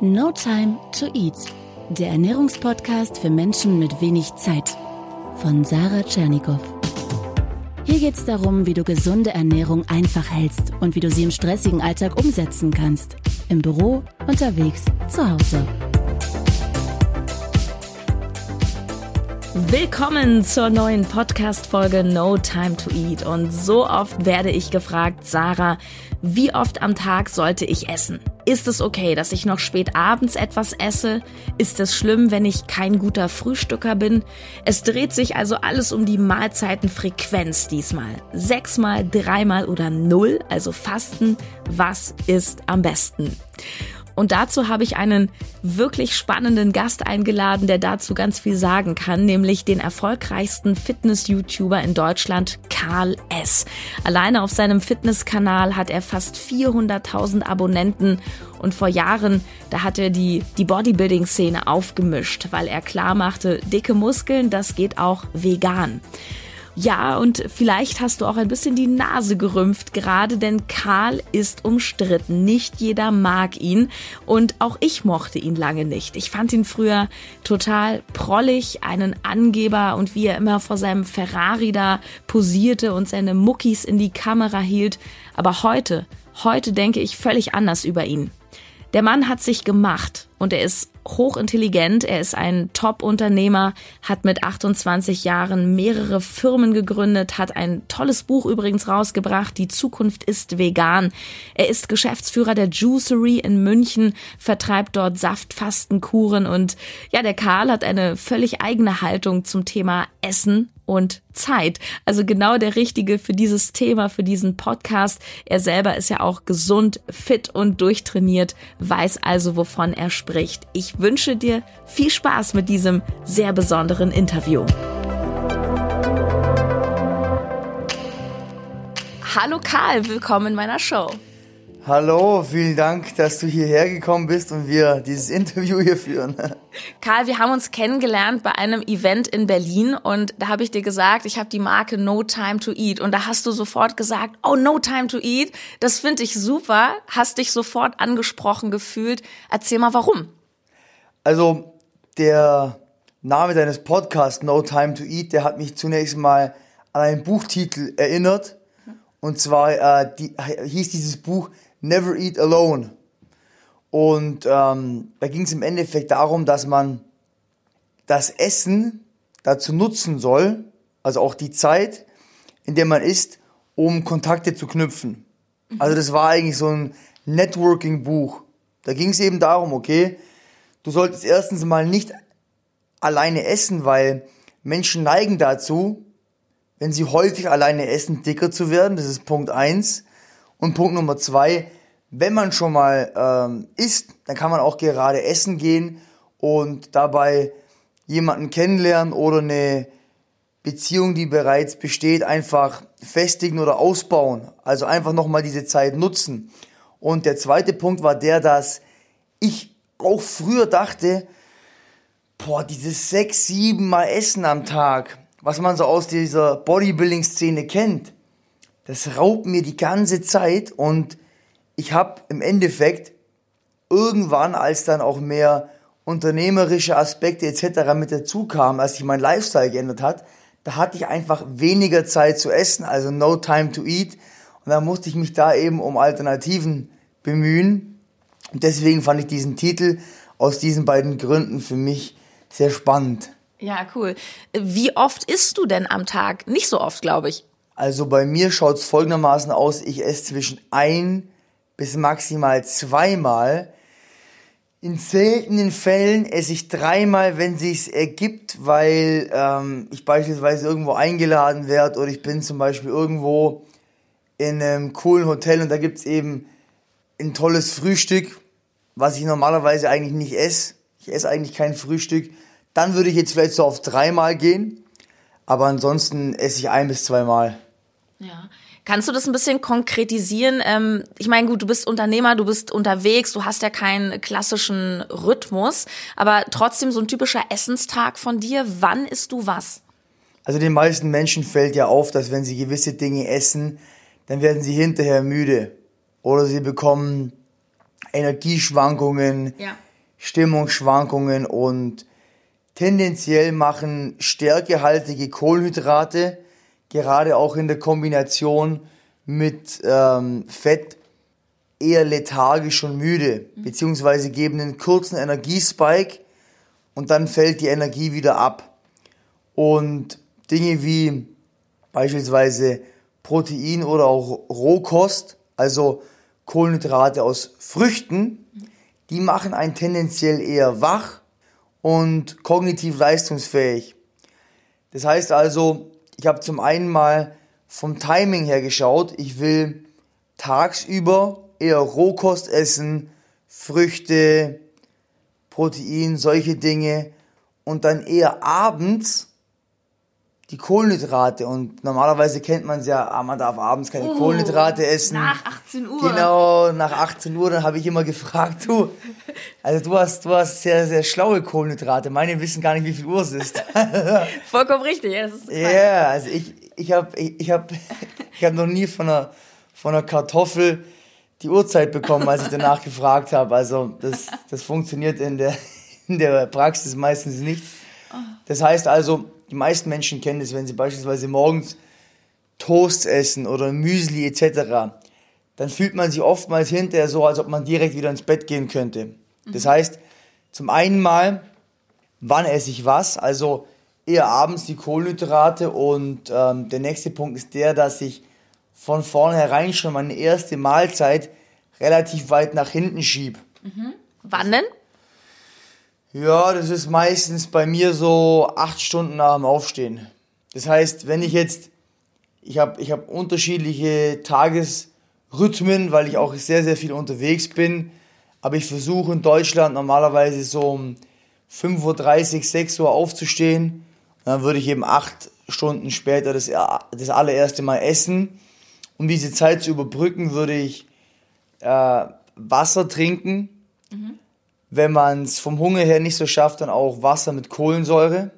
No Time to Eat, der Ernährungspodcast für Menschen mit wenig Zeit von Sarah Tschernikow. Hier geht es darum, wie du gesunde Ernährung einfach hältst und wie du sie im stressigen Alltag umsetzen kannst. Im Büro, unterwegs, zu Hause. Willkommen zur neuen Podcast-Folge No Time to Eat. Und so oft werde ich gefragt, Sarah, wie oft am Tag sollte ich essen? Ist es okay, dass ich noch spät abends etwas esse? Ist es schlimm, wenn ich kein guter Frühstücker bin? Es dreht sich also alles um die Mahlzeitenfrequenz diesmal. Sechsmal, dreimal oder null, also Fasten. Was ist am besten? Und dazu habe ich einen wirklich spannenden Gast eingeladen, der dazu ganz viel sagen kann, nämlich den erfolgreichsten Fitness-YouTuber in Deutschland, Karl S. Alleine auf seinem Fitnesskanal hat er fast 400.000 Abonnenten und vor Jahren, da hat er die, die Bodybuilding-Szene aufgemischt, weil er klar machte, dicke Muskeln, das geht auch vegan. Ja, und vielleicht hast du auch ein bisschen die Nase gerümpft gerade, denn Karl ist umstritten. Nicht jeder mag ihn und auch ich mochte ihn lange nicht. Ich fand ihn früher total prollig, einen Angeber und wie er immer vor seinem Ferrari da posierte und seine Muckis in die Kamera hielt. Aber heute, heute denke ich völlig anders über ihn. Der Mann hat sich gemacht und er ist hochintelligent, er ist ein Top-Unternehmer, hat mit 28 Jahren mehrere Firmen gegründet, hat ein tolles Buch übrigens rausgebracht, Die Zukunft ist vegan. Er ist Geschäftsführer der Juicery in München, vertreibt dort Saftfastenkuren. Und ja, der Karl hat eine völlig eigene Haltung zum Thema Essen und Zeit. Also genau der Richtige für dieses Thema, für diesen Podcast. Er selber ist ja auch gesund, fit und durchtrainiert, weiß also, wovon er spricht. Ich wünsche dir viel Spaß mit diesem sehr besonderen Interview. Hallo Karl, willkommen in meiner Show. Hallo, vielen Dank, dass du hierher gekommen bist und wir dieses Interview hier führen. Karl, wir haben uns kennengelernt bei einem Event in Berlin und da habe ich dir gesagt, ich habe die Marke No Time to Eat und da hast du sofort gesagt, oh, No Time to Eat, das finde ich super, hast dich sofort angesprochen gefühlt. Erzähl mal, warum? Also, der Name deines Podcasts No Time to Eat, der hat mich zunächst mal an einen Buchtitel erinnert. Und zwar äh, die, hieß dieses Buch Never Eat Alone. Und ähm, da ging es im Endeffekt darum, dass man das Essen dazu nutzen soll, also auch die Zeit, in der man isst, um Kontakte zu knüpfen. Also das war eigentlich so ein Networking-Buch. Da ging es eben darum, okay, du solltest erstens mal nicht alleine essen, weil Menschen neigen dazu, wenn sie häufig alleine essen, dicker zu werden. Das ist Punkt eins. Und Punkt Nummer zwei, wenn man schon mal ähm, isst, dann kann man auch gerade essen gehen und dabei jemanden kennenlernen oder eine Beziehung, die bereits besteht, einfach festigen oder ausbauen. Also einfach nochmal diese Zeit nutzen. Und der zweite Punkt war der, dass ich auch früher dachte, boah, dieses sechs, sieben Mal Essen am Tag, was man so aus dieser Bodybuilding-Szene kennt, das raubt mir die ganze Zeit und ich habe im Endeffekt irgendwann, als dann auch mehr unternehmerische Aspekte etc. mit dazu kamen, als sich mein Lifestyle geändert hat, da hatte ich einfach weniger Zeit zu essen, also no time to eat. Und da musste ich mich da eben um Alternativen bemühen. Und deswegen fand ich diesen Titel aus diesen beiden Gründen für mich sehr spannend. Ja, cool. Wie oft isst du denn am Tag? Nicht so oft, glaube ich. Also bei mir schaut es folgendermaßen aus, ich esse zwischen ein bis maximal zweimal. In seltenen Fällen esse ich dreimal, wenn sich's ergibt, weil ähm, ich beispielsweise irgendwo eingeladen werde oder ich bin zum Beispiel irgendwo in einem coolen Hotel und da gibt's eben ein tolles Frühstück, was ich normalerweise eigentlich nicht esse. Ich esse eigentlich kein Frühstück. Dann würde ich jetzt vielleicht so auf dreimal gehen, aber ansonsten esse ich ein bis zweimal. Ja. Kannst du das ein bisschen konkretisieren? Ähm, ich meine, gut, du bist Unternehmer, du bist unterwegs, du hast ja keinen klassischen Rhythmus, aber trotzdem so ein typischer Essenstag von dir. Wann isst du was? Also den meisten Menschen fällt ja auf, dass wenn sie gewisse Dinge essen, dann werden sie hinterher müde oder sie bekommen Energieschwankungen. Ja. Stimmungsschwankungen und tendenziell machen stärkehaltige Kohlenhydrate, gerade auch in der Kombination mit ähm, Fett, eher lethargisch und müde, beziehungsweise geben einen kurzen Energiespike und dann fällt die Energie wieder ab. Und Dinge wie beispielsweise Protein oder auch Rohkost, also Kohlenhydrate aus Früchten, die machen einen tendenziell eher wach und kognitiv leistungsfähig. Das heißt also, ich habe zum einen mal vom Timing her geschaut, ich will tagsüber eher Rohkost essen, Früchte, Protein, solche Dinge. Und dann eher abends die Kohlenhydrate und normalerweise kennt man es ja, ah, man darf abends keine oh, Kohlenhydrate essen. Nach 18 Uhr. Genau, nach 18 Uhr, dann habe ich immer gefragt, du, also du hast, du hast sehr, sehr schlaue Kohlenhydrate, meine wissen gar nicht, wie viel Uhr es ist. Vollkommen richtig, ja, das ist Ja, yeah, also ich, ich habe ich, ich hab, ich hab noch nie von einer, von einer Kartoffel die Uhrzeit bekommen, als ich danach gefragt habe, also das, das funktioniert in der, in der Praxis meistens nicht. Das heißt also, die meisten Menschen kennen es, wenn sie beispielsweise morgens Toast essen oder Müsli etc., dann fühlt man sich oftmals hinterher so, als ob man direkt wieder ins Bett gehen könnte. Das mhm. heißt, zum einen mal, wann esse ich was? Also eher abends die Kohlenhydrate und ähm, der nächste Punkt ist der, dass ich von vornherein schon meine erste Mahlzeit relativ weit nach hinten schiebe. Mhm. Wann denn? Ja, das ist meistens bei mir so acht Stunden nach dem Aufstehen. Das heißt, wenn ich jetzt, ich habe ich hab unterschiedliche Tagesrhythmen, weil ich auch sehr, sehr viel unterwegs bin. Aber ich versuche in Deutschland normalerweise so um 5.30 Uhr, 6 Uhr aufzustehen. dann würde ich eben acht Stunden später das, das allererste Mal essen. Um diese Zeit zu überbrücken, würde ich äh, Wasser trinken. Mhm wenn man es vom Hunger her nicht so schafft, dann auch Wasser mit Kohlensäure,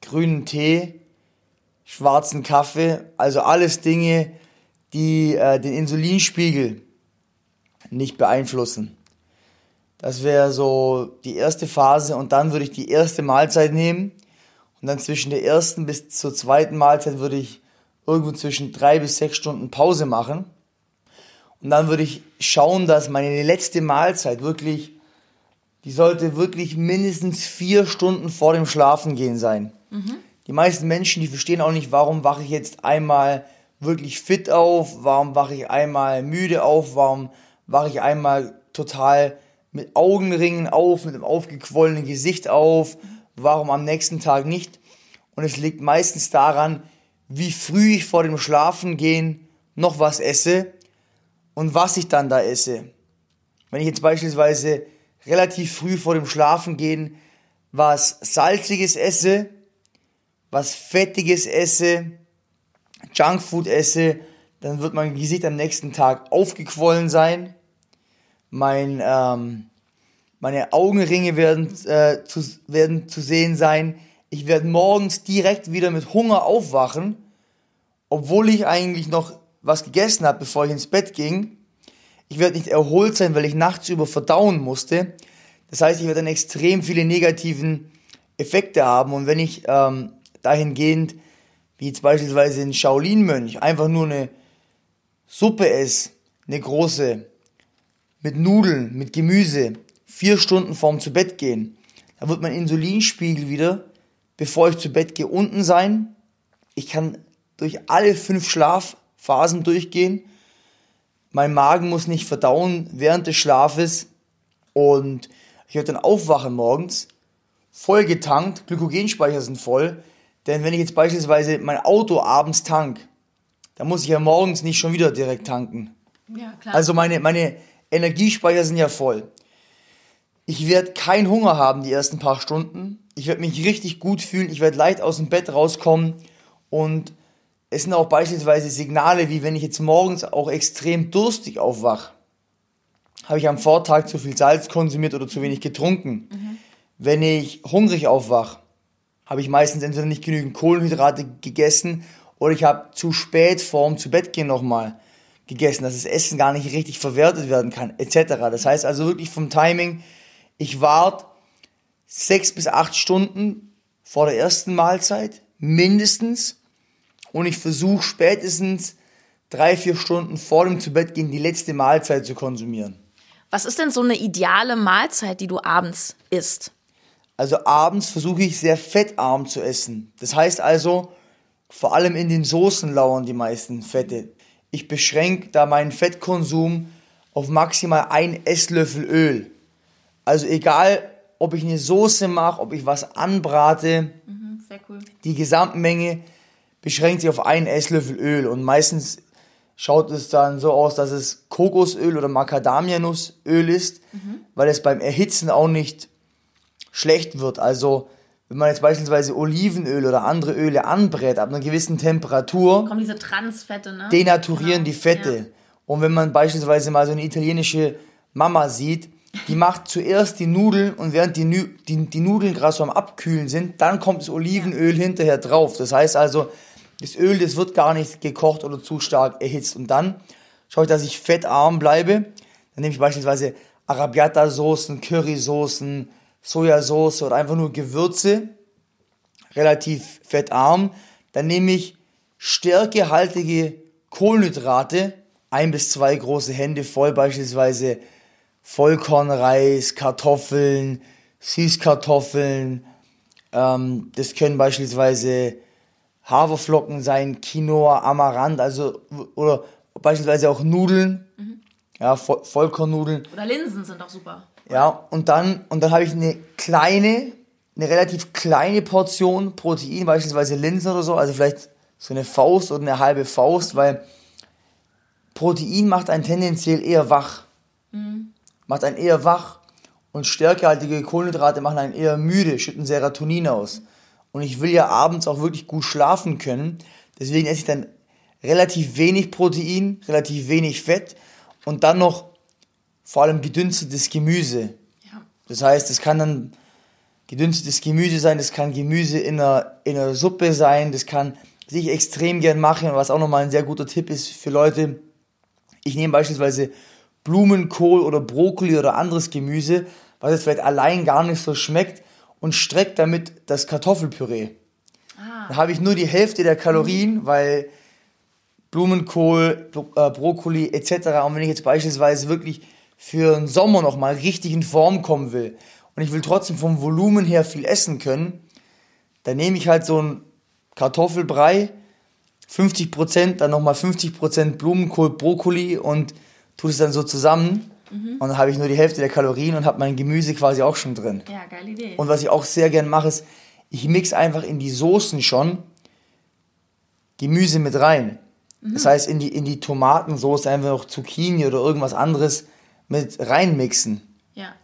grünen Tee, schwarzen Kaffee, also alles Dinge, die äh, den Insulinspiegel nicht beeinflussen. Das wäre so die erste Phase und dann würde ich die erste Mahlzeit nehmen und dann zwischen der ersten bis zur zweiten Mahlzeit würde ich irgendwo zwischen drei bis sechs Stunden Pause machen. Und dann würde ich schauen, dass meine letzte Mahlzeit wirklich die sollte wirklich mindestens vier Stunden vor dem Schlafengehen sein. Mhm. Die meisten Menschen, die verstehen auch nicht, warum wache ich jetzt einmal wirklich fit auf, warum wache ich einmal müde auf, warum wache ich einmal total mit Augenringen auf, mit einem aufgequollenen Gesicht auf, warum am nächsten Tag nicht. Und es liegt meistens daran, wie früh ich vor dem Schlafengehen noch was esse und was ich dann da esse. Wenn ich jetzt beispielsweise relativ früh vor dem Schlafengehen was Salziges esse, was Fettiges esse, Junkfood esse, dann wird mein Gesicht am nächsten Tag aufgequollen sein. Mein, ähm, meine Augenringe werden, äh, zu, werden zu sehen sein. Ich werde morgens direkt wieder mit Hunger aufwachen, obwohl ich eigentlich noch was gegessen habe, bevor ich ins Bett ging. Ich werde nicht erholt sein, weil ich nachts über verdauen musste. Das heißt, ich werde dann extrem viele negativen Effekte haben. Und wenn ich ähm, dahingehend, wie jetzt beispielsweise ein Shaolin-Mönch, einfach nur eine Suppe esse, eine große, mit Nudeln, mit Gemüse, vier Stunden vorm zu Bett gehen, dann wird mein Insulinspiegel wieder, bevor ich zu Bett gehe, unten sein. Ich kann durch alle fünf Schlafphasen durchgehen mein Magen muss nicht verdauen während des Schlafes und ich werde dann aufwachen morgens, voll getankt, Glykogenspeicher sind voll, denn wenn ich jetzt beispielsweise mein Auto abends tank, dann muss ich ja morgens nicht schon wieder direkt tanken. Ja, klar. Also meine, meine Energiespeicher sind ja voll. Ich werde keinen Hunger haben die ersten paar Stunden. Ich werde mich richtig gut fühlen. Ich werde leicht aus dem Bett rauskommen und es sind auch beispielsweise Signale, wie wenn ich jetzt morgens auch extrem durstig aufwache, habe ich am Vortag zu viel Salz konsumiert oder zu wenig getrunken. Mhm. Wenn ich hungrig aufwache, habe ich meistens entweder nicht genügend Kohlenhydrate gegessen oder ich habe zu spät vorm zu Bett gehen nochmal gegessen, dass das Essen gar nicht richtig verwertet werden kann, etc. Das heißt also wirklich vom Timing Ich warte sechs bis acht Stunden vor der ersten Mahlzeit, mindestens. Und ich versuche spätestens drei, vier Stunden vor dem Zubettgehen die letzte Mahlzeit zu konsumieren. Was ist denn so eine ideale Mahlzeit, die du abends isst? Also abends versuche ich sehr fettarm zu essen. Das heißt also, vor allem in den Soßen lauern die meisten Fette. Ich beschränke da meinen Fettkonsum auf maximal ein Esslöffel Öl. Also egal, ob ich eine Soße mache, ob ich was anbrate, mhm, cool. die Gesamtmenge beschränkt sich auf einen Esslöffel Öl und meistens schaut es dann so aus, dass es Kokosöl oder Macadamianussöl ist, mhm. weil es beim Erhitzen auch nicht schlecht wird. Also wenn man jetzt beispielsweise Olivenöl oder andere Öle anbrät ab einer gewissen Temperatur, kommen diese Transfette, ne? denaturieren genau. die Fette. Ja. Und wenn man beispielsweise mal so eine italienische Mama sieht, die macht zuerst die Nudeln und während die, die, die Nudeln gerade so am Abkühlen sind, dann kommt das Olivenöl ja. hinterher drauf. Das heißt also, das Öl, das wird gar nicht gekocht oder zu stark erhitzt. Und dann schaue ich, dass ich fettarm bleibe. Dann nehme ich beispielsweise Arabiata-Soßen, Currysoßen, Sojasauce oder einfach nur Gewürze, relativ fettarm. Dann nehme ich stärkehaltige Kohlenhydrate, ein bis zwei große Hände voll, beispielsweise Vollkornreis, Kartoffeln, Süßkartoffeln. Ähm, das können beispielsweise Haferflocken sein, Quinoa, Amaranth, also oder beispielsweise auch Nudeln, mhm. ja, Vollkornnudeln. Oder Linsen sind auch super. Ja, und dann, und dann habe ich eine kleine, eine relativ kleine Portion Protein, beispielsweise Linsen oder so, also vielleicht so eine Faust oder eine halbe Faust, weil Protein macht einen tendenziell eher wach. Mhm. Macht einen eher wach und stärkehaltige Kohlenhydrate machen einen eher müde, schütten Serotonin aus. Und ich will ja abends auch wirklich gut schlafen können. Deswegen esse ich dann relativ wenig Protein, relativ wenig Fett und dann noch vor allem gedünstetes Gemüse. Ja. Das heißt, es kann dann gedünstetes Gemüse sein, das kann Gemüse in einer, in einer Suppe sein, das kann sich extrem gern machen und was auch nochmal ein sehr guter Tipp ist für Leute. Ich nehme beispielsweise Blumenkohl oder Brokkoli oder anderes Gemüse, was jetzt vielleicht allein gar nicht so schmeckt und strecke damit das Kartoffelpüree. Ah. Da habe ich nur die Hälfte der Kalorien, mhm. weil Blumenkohl, äh, Brokkoli etc. Und wenn ich jetzt beispielsweise wirklich für den Sommer nochmal richtig in Form kommen will und ich will trotzdem vom Volumen her viel essen können, dann nehme ich halt so ein Kartoffelbrei, 50%, dann nochmal 50% Blumenkohl, Brokkoli und tue es dann so zusammen. Mhm. Und dann habe ich nur die Hälfte der Kalorien und habe mein Gemüse quasi auch schon drin. Ja, geile Idee. Und was ich auch sehr gern mache, ist, ich mix einfach in die Soßen schon Gemüse mit rein. Mhm. Das heißt, in die, in die Tomatensauce einfach noch Zucchini oder irgendwas anderes mit reinmixen. Ja.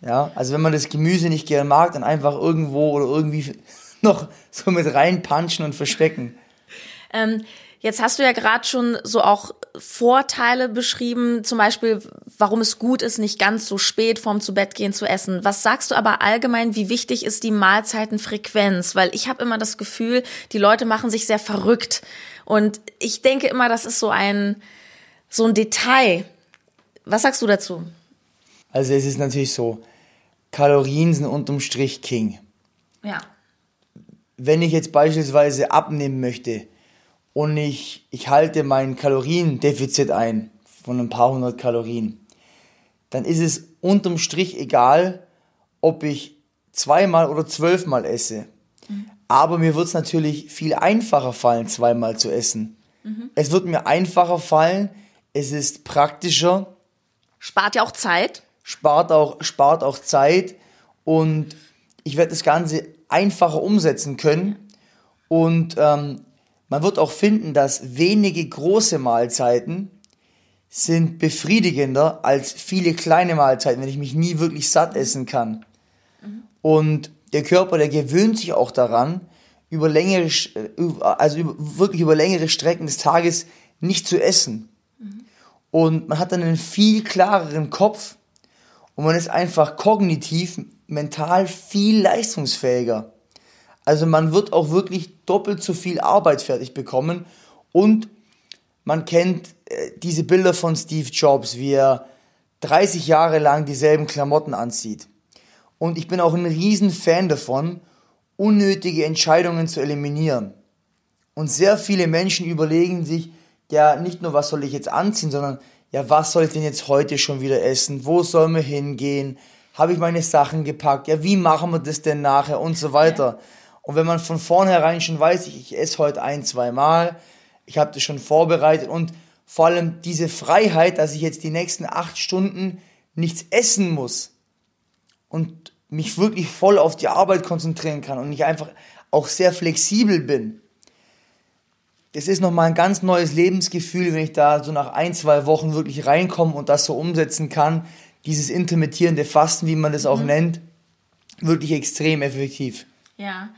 Ja, also wenn man das Gemüse nicht gern mag, dann einfach irgendwo oder irgendwie noch so mit reinpanschen und verstecken. Ähm, jetzt hast du ja gerade schon so auch Vorteile beschrieben, zum Beispiel, warum es gut ist, nicht ganz so spät vorm Zubettgehen zu essen. Was sagst du aber allgemein, wie wichtig ist die Mahlzeitenfrequenz? Weil ich habe immer das Gefühl, die Leute machen sich sehr verrückt. Und ich denke immer, das ist so ein, so ein Detail, was sagst du dazu? Also es ist natürlich so, Kalorien sind unterm Strich King. Ja. Wenn ich jetzt beispielsweise abnehmen möchte und ich, ich halte mein Kaloriendefizit ein von ein paar hundert Kalorien, dann ist es unterm Strich egal, ob ich zweimal oder zwölfmal esse. Mhm. Aber mir wird es natürlich viel einfacher fallen, zweimal zu essen. Mhm. Es wird mir einfacher fallen, es ist praktischer, Spart ja auch Zeit. Spart auch, spart auch Zeit und ich werde das Ganze einfacher umsetzen können. Und ähm, man wird auch finden, dass wenige große Mahlzeiten sind befriedigender als viele kleine Mahlzeiten, wenn ich mich nie wirklich satt essen kann. Mhm. Und der Körper, der gewöhnt sich auch daran, über längere, also über, wirklich über längere Strecken des Tages nicht zu essen und man hat dann einen viel klareren Kopf und man ist einfach kognitiv, mental viel leistungsfähiger. Also man wird auch wirklich doppelt so viel Arbeit fertig bekommen und man kennt äh, diese Bilder von Steve Jobs, wie er 30 Jahre lang dieselben Klamotten anzieht. Und ich bin auch ein riesen Fan davon, unnötige Entscheidungen zu eliminieren. Und sehr viele Menschen überlegen sich, ja, nicht nur, was soll ich jetzt anziehen, sondern, ja, was soll ich denn jetzt heute schon wieder essen? Wo sollen wir hingehen? Habe ich meine Sachen gepackt? Ja, wie machen wir das denn nachher? Und so weiter. Und wenn man von vornherein schon weiß, ich, ich esse heute ein, zwei Mal, ich habe das schon vorbereitet und vor allem diese Freiheit, dass ich jetzt die nächsten acht Stunden nichts essen muss und mich wirklich voll auf die Arbeit konzentrieren kann und ich einfach auch sehr flexibel bin. Das ist nochmal ein ganz neues Lebensgefühl, wenn ich da so nach ein, zwei Wochen wirklich reinkomme und das so umsetzen kann. Dieses intermittierende Fasten, wie man das auch mhm. nennt, wirklich extrem effektiv. Ja,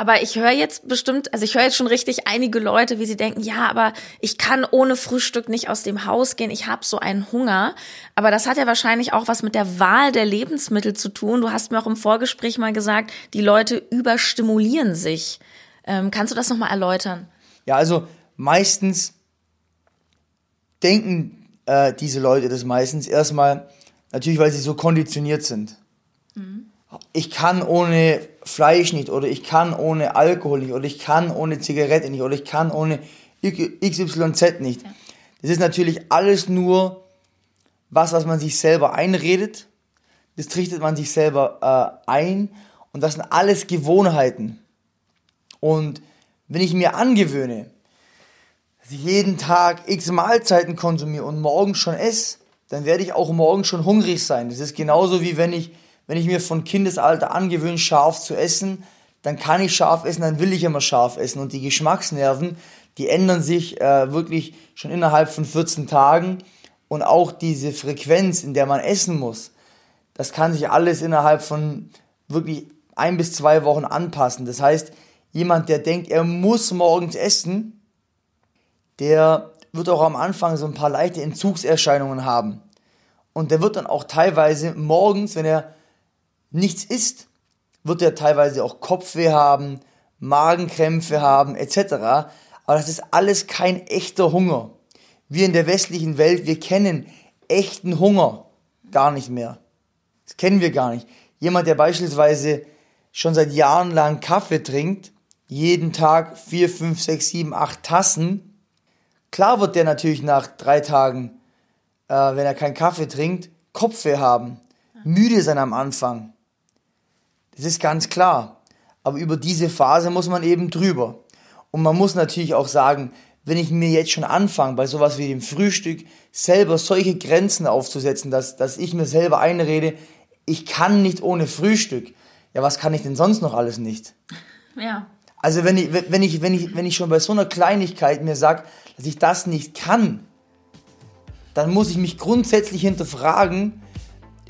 aber ich höre jetzt bestimmt, also ich höre jetzt schon richtig einige Leute, wie sie denken, ja, aber ich kann ohne Frühstück nicht aus dem Haus gehen, ich habe so einen Hunger. Aber das hat ja wahrscheinlich auch was mit der Wahl der Lebensmittel zu tun. Du hast mir auch im Vorgespräch mal gesagt, die Leute überstimulieren sich. Ähm, kannst du das nochmal erläutern? Ja, also meistens denken äh, diese Leute das meistens erstmal, natürlich, weil sie so konditioniert sind. Mhm ich kann ohne Fleisch nicht oder ich kann ohne Alkohol nicht oder ich kann ohne Zigarette nicht oder ich kann ohne XYZ nicht. Das ist natürlich alles nur was, was man sich selber einredet. Das trichtet man sich selber äh, ein und das sind alles Gewohnheiten. Und wenn ich mir angewöhne, dass ich jeden Tag x Mahlzeiten konsumiere und morgen schon esse, dann werde ich auch morgen schon hungrig sein. Das ist genauso wie wenn ich wenn ich mir von Kindesalter angewöhne, scharf zu essen, dann kann ich scharf essen, dann will ich immer scharf essen. Und die Geschmacksnerven, die ändern sich äh, wirklich schon innerhalb von 14 Tagen. Und auch diese Frequenz, in der man essen muss, das kann sich alles innerhalb von wirklich ein bis zwei Wochen anpassen. Das heißt, jemand, der denkt, er muss morgens essen, der wird auch am Anfang so ein paar leichte Entzugserscheinungen haben. Und der wird dann auch teilweise morgens, wenn er nichts isst, wird er teilweise auch Kopfweh haben, Magenkrämpfe haben, etc. Aber das ist alles kein echter Hunger. Wir in der westlichen Welt, wir kennen echten Hunger gar nicht mehr. Das kennen wir gar nicht. Jemand, der beispielsweise schon seit Jahren lang Kaffee trinkt, jeden Tag vier, fünf, sechs, sieben, acht Tassen, klar wird der natürlich nach drei Tagen, äh, wenn er keinen Kaffee trinkt, Kopfweh haben, müde sein am Anfang. Das ist ganz klar. Aber über diese Phase muss man eben drüber. Und man muss natürlich auch sagen, wenn ich mir jetzt schon anfange, bei sowas wie dem Frühstück, selber solche Grenzen aufzusetzen, dass, dass ich mir selber einrede, ich kann nicht ohne Frühstück. Ja, was kann ich denn sonst noch alles nicht? Ja. Also wenn ich, wenn ich, wenn ich, wenn ich schon bei so einer Kleinigkeit mir sage, dass ich das nicht kann, dann muss ich mich grundsätzlich hinterfragen,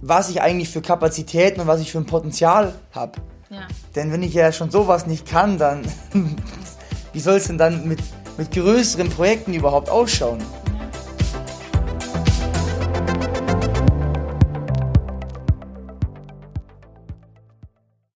was ich eigentlich für Kapazitäten und was ich für ein Potenzial habe. Ja. Denn wenn ich ja schon sowas nicht kann, dann wie soll es denn dann mit, mit größeren Projekten überhaupt ausschauen?